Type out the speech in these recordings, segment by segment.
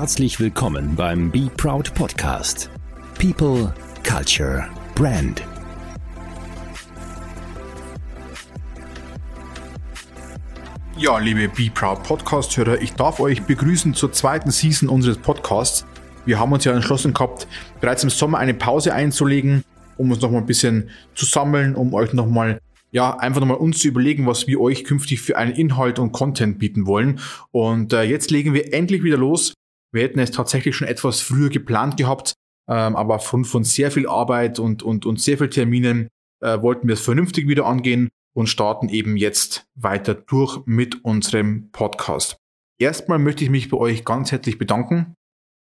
Herzlich willkommen beim Be Proud Podcast. People, Culture, Brand. Ja, liebe Be Proud Podcast-Hörer, ich darf euch begrüßen zur zweiten Season unseres Podcasts. Wir haben uns ja entschlossen gehabt, bereits im Sommer eine Pause einzulegen, um uns nochmal ein bisschen zu sammeln, um euch nochmal ja, einfach nochmal uns zu überlegen, was wir euch künftig für einen Inhalt und Content bieten wollen. Und äh, jetzt legen wir endlich wieder los. Wir hätten es tatsächlich schon etwas früher geplant gehabt, ähm, aber aufgrund von sehr viel Arbeit und, und, und sehr viel Terminen äh, wollten wir es vernünftig wieder angehen und starten eben jetzt weiter durch mit unserem Podcast. Erstmal möchte ich mich bei euch ganz herzlich bedanken.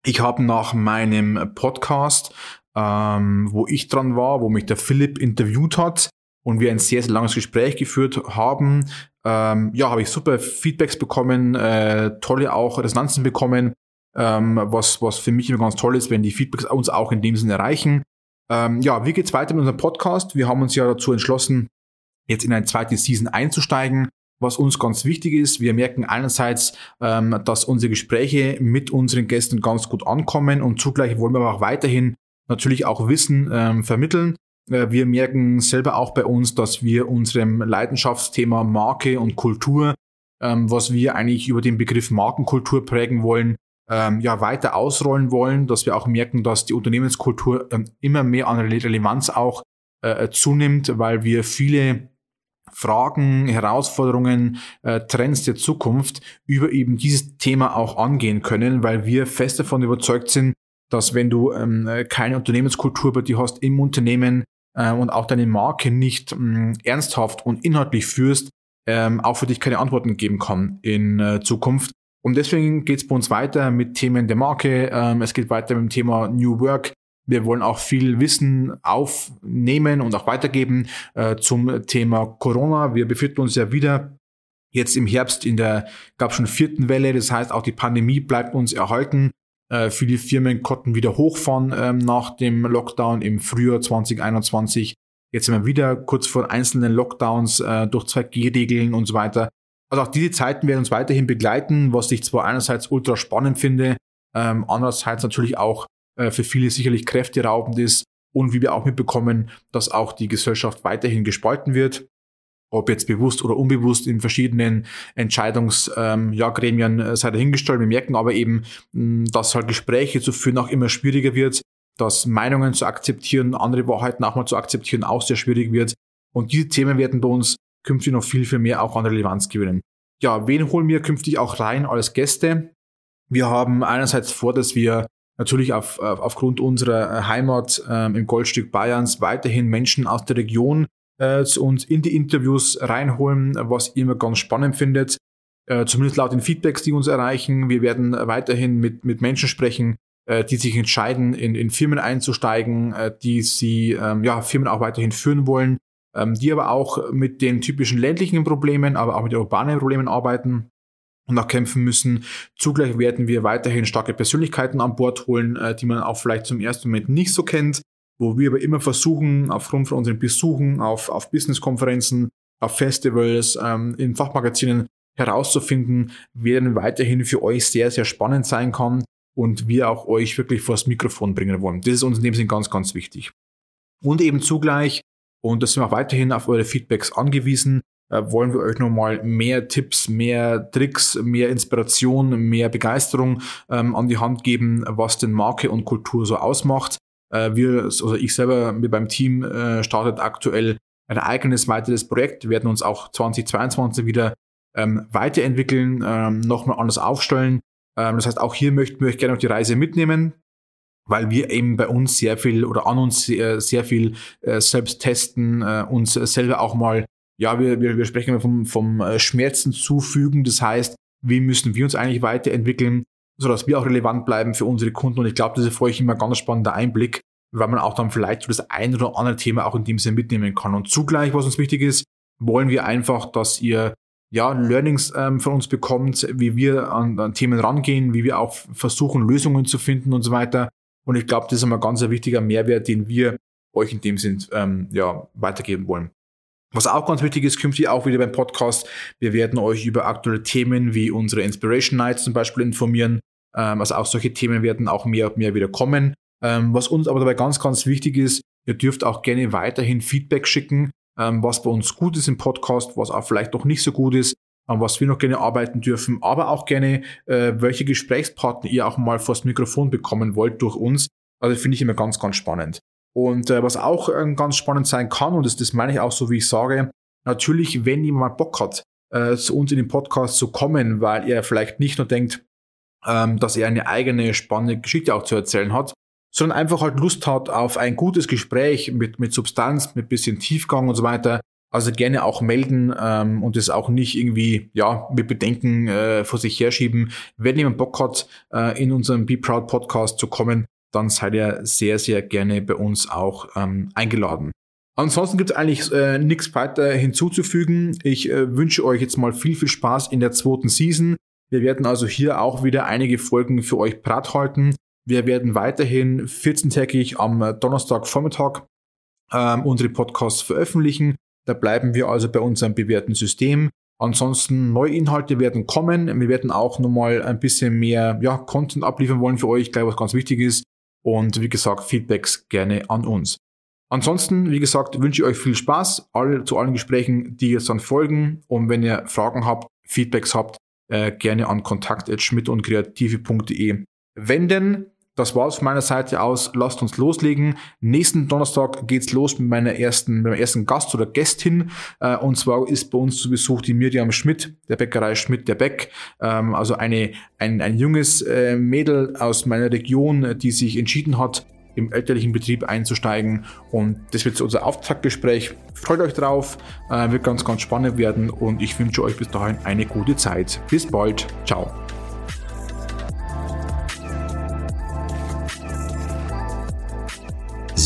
Ich habe nach meinem Podcast, ähm, wo ich dran war, wo mich der Philipp interviewt hat, und wir ein sehr, sehr langes Gespräch geführt haben. Ähm, ja, habe ich super Feedbacks bekommen, äh, tolle auch Resonanzen bekommen, ähm, was, was für mich immer ganz toll ist, wenn die Feedbacks uns auch in dem Sinne erreichen. Ähm, ja, wie geht's weiter mit unserem Podcast? Wir haben uns ja dazu entschlossen, jetzt in eine zweite Season einzusteigen. Was uns ganz wichtig ist, wir merken einerseits, ähm, dass unsere Gespräche mit unseren Gästen ganz gut ankommen und zugleich wollen wir aber auch weiterhin natürlich auch Wissen ähm, vermitteln. Äh, wir merken selber auch bei uns, dass wir unserem Leidenschaftsthema Marke und Kultur, ähm, was wir eigentlich über den Begriff Markenkultur prägen wollen, ähm, ja weiter ausrollen wollen, dass wir auch merken, dass die Unternehmenskultur ähm, immer mehr an Relevanz auch äh, zunimmt, weil wir viele Fragen, Herausforderungen, äh, Trends der Zukunft über eben dieses Thema auch angehen können, weil wir fest davon überzeugt sind, dass wenn du ähm, keine Unternehmenskultur bei dir hast im Unternehmen, äh, und auch deine Marke nicht mm, ernsthaft und inhaltlich führst, ähm, auch für dich keine Antworten geben kann in äh, Zukunft. Und deswegen geht es bei uns weiter mit Themen der Marke. Ähm, es geht weiter mit dem Thema New Work. Wir wollen auch viel Wissen aufnehmen und auch weitergeben äh, zum Thema Corona. Wir befinden uns ja wieder jetzt im Herbst in der, gab schon vierten Welle. Das heißt, auch die Pandemie bleibt uns erhalten. Äh, viele Firmen konnten wieder hochfahren ähm, nach dem Lockdown im Frühjahr 2021. Jetzt sind wir wieder kurz vor einzelnen Lockdowns äh, durch 2G-Regeln und so weiter. Also auch diese Zeiten werden uns weiterhin begleiten, was ich zwar einerseits ultra spannend finde, ähm, andererseits natürlich auch äh, für viele sicherlich kräfteraubend ist und wie wir auch mitbekommen, dass auch die Gesellschaft weiterhin gespalten wird ob jetzt bewusst oder unbewusst in verschiedenen Entscheidungsgremien ähm, ja, Gremien, äh, sei dahingestellt. Wir merken aber eben, mh, dass halt Gespräche zu führen auch immer schwieriger wird, dass Meinungen zu akzeptieren, andere Wahrheiten auch mal zu akzeptieren, auch sehr schwierig wird. Und diese Themen werden bei uns künftig noch viel, viel mehr auch an Relevanz gewinnen. Ja, wen holen wir künftig auch rein als Gäste? Wir haben einerseits vor, dass wir natürlich auf, auf, aufgrund unserer Heimat ähm, im Goldstück Bayerns weiterhin Menschen aus der Region äh, zu uns in die Interviews reinholen, was ihr immer ganz spannend findet. Äh, zumindest laut den Feedbacks, die uns erreichen. Wir werden weiterhin mit, mit Menschen sprechen, äh, die sich entscheiden, in, in Firmen einzusteigen, äh, die sie ähm, ja, Firmen auch weiterhin führen wollen, ähm, die aber auch mit den typischen ländlichen Problemen, aber auch mit den urbanen Problemen arbeiten und auch kämpfen müssen. Zugleich werden wir weiterhin starke Persönlichkeiten an Bord holen, äh, die man auch vielleicht zum ersten Moment nicht so kennt, wo wir aber immer versuchen, aufgrund von unseren Besuchen auf, auf Business-Konferenzen, auf Festivals, ähm, in Fachmagazinen herauszufinden, wer denn weiterhin für euch sehr, sehr spannend sein kann und wir auch euch wirklich vors Mikrofon bringen wollen. Das ist uns in dem Sinne ganz, ganz wichtig. Und eben zugleich, und das sind wir auch weiterhin auf eure Feedbacks angewiesen, äh, wollen wir euch nochmal mehr Tipps, mehr Tricks, mehr Inspiration, mehr Begeisterung ähm, an die Hand geben, was denn Marke und Kultur so ausmacht. Äh, wir, also ich selber mit beim Team äh, startet aktuell ein eigenes weiteres Projekt. Wir werden uns auch 2022 wieder ähm, weiterentwickeln, ähm, nochmal anders aufstellen. Ähm, das heißt, auch hier möchten wir euch gerne auf die Reise mitnehmen, weil wir eben bei uns sehr viel oder an uns sehr, sehr viel äh, selbst testen, äh, uns selber auch mal, ja, wir, wir, wir sprechen immer vom, vom äh, Schmerzen zufügen. Das heißt, wie müssen wir uns eigentlich weiterentwickeln? sodass wir auch relevant bleiben für unsere Kunden. Und ich glaube, das ist für euch immer ein ganz spannender Einblick, weil man auch dann vielleicht so das ein oder andere Thema auch in dem Sinne mitnehmen kann. Und zugleich, was uns wichtig ist, wollen wir einfach, dass ihr ja, Learnings ähm, von uns bekommt, wie wir an, an, Themen rangehen, wie wir auch versuchen, Lösungen zu finden und so weiter. Und ich glaube, das ist immer ganz ein wichtiger Mehrwert, den wir euch in dem Sinn ähm, ja, weitergeben wollen. Was auch ganz wichtig ist, künftig auch wieder beim Podcast. Wir werden euch über aktuelle Themen wie unsere Inspiration Nights zum Beispiel informieren, Ähm, also auch solche Themen werden auch mehr und mehr wieder kommen. Ähm, was uns aber dabei ganz, ganz wichtig ist, ihr dürft auch gerne weiterhin Feedback schicken, ähm, was bei uns gut ist im Podcast, was auch vielleicht noch nicht so gut ist, an was wir noch gerne arbeiten dürfen, aber auch gerne, äh, welche Gesprächspartner ihr auch mal vors Mikrofon bekommen wollt durch uns. Also finde ich immer ganz, ganz spannend. Und äh, was auch äh, ganz spannend sein kann, und das, das meine ich auch so, wie ich sage, natürlich, wenn jemand Bock hat, äh, zu uns in den Podcast zu kommen, weil er vielleicht nicht nur denkt, ähm, dass er eine eigene spannende Geschichte auch zu erzählen hat, sondern einfach halt Lust hat auf ein gutes Gespräch mit, mit Substanz, mit bisschen Tiefgang und so weiter. Also gerne auch melden ähm, und es auch nicht irgendwie ja mit Bedenken äh, vor sich herschieben. Wenn jemand Bock hat, äh, in unserem Be Proud Podcast zu kommen, dann seid ihr sehr, sehr gerne bei uns auch ähm, eingeladen. Ansonsten gibt es eigentlich äh, nichts weiter hinzuzufügen. Ich äh, wünsche euch jetzt mal viel, viel Spaß in der zweiten Season. Wir werden also hier auch wieder einige Folgen für euch parat halten. Wir werden weiterhin 14-tägig am Donnerstagvormittag ähm, unsere Podcasts veröffentlichen. Da bleiben wir also bei unserem bewährten System. Ansonsten neue Inhalte werden kommen. Wir werden auch nochmal ein bisschen mehr ja, Content abliefern wollen für euch, gleich was ganz wichtig ist. Und wie gesagt, Feedbacks gerne an uns. Ansonsten, wie gesagt, wünsche ich euch viel Spaß all, zu allen Gesprächen, die jetzt dann folgen. Und wenn ihr Fragen habt, Feedbacks habt, äh, gerne an kontakt.schmidt und kreative.de wenden. Das war's von meiner Seite aus. Lasst uns loslegen. Nächsten Donnerstag geht's los mit meiner ersten, mit meinem ersten Gast oder Gästin. Äh, und zwar ist bei uns zu Besuch die Miriam Schmidt, der Bäckerei Schmidt der Beck. Ähm, also eine, ein, ein junges äh, Mädel aus meiner Region, die sich entschieden hat, im elterlichen Betrieb einzusteigen. Und das wird unser Auftaktgespräch. Freut euch drauf, äh, wird ganz, ganz spannend werden und ich wünsche euch bis dahin eine gute Zeit. Bis bald. Ciao.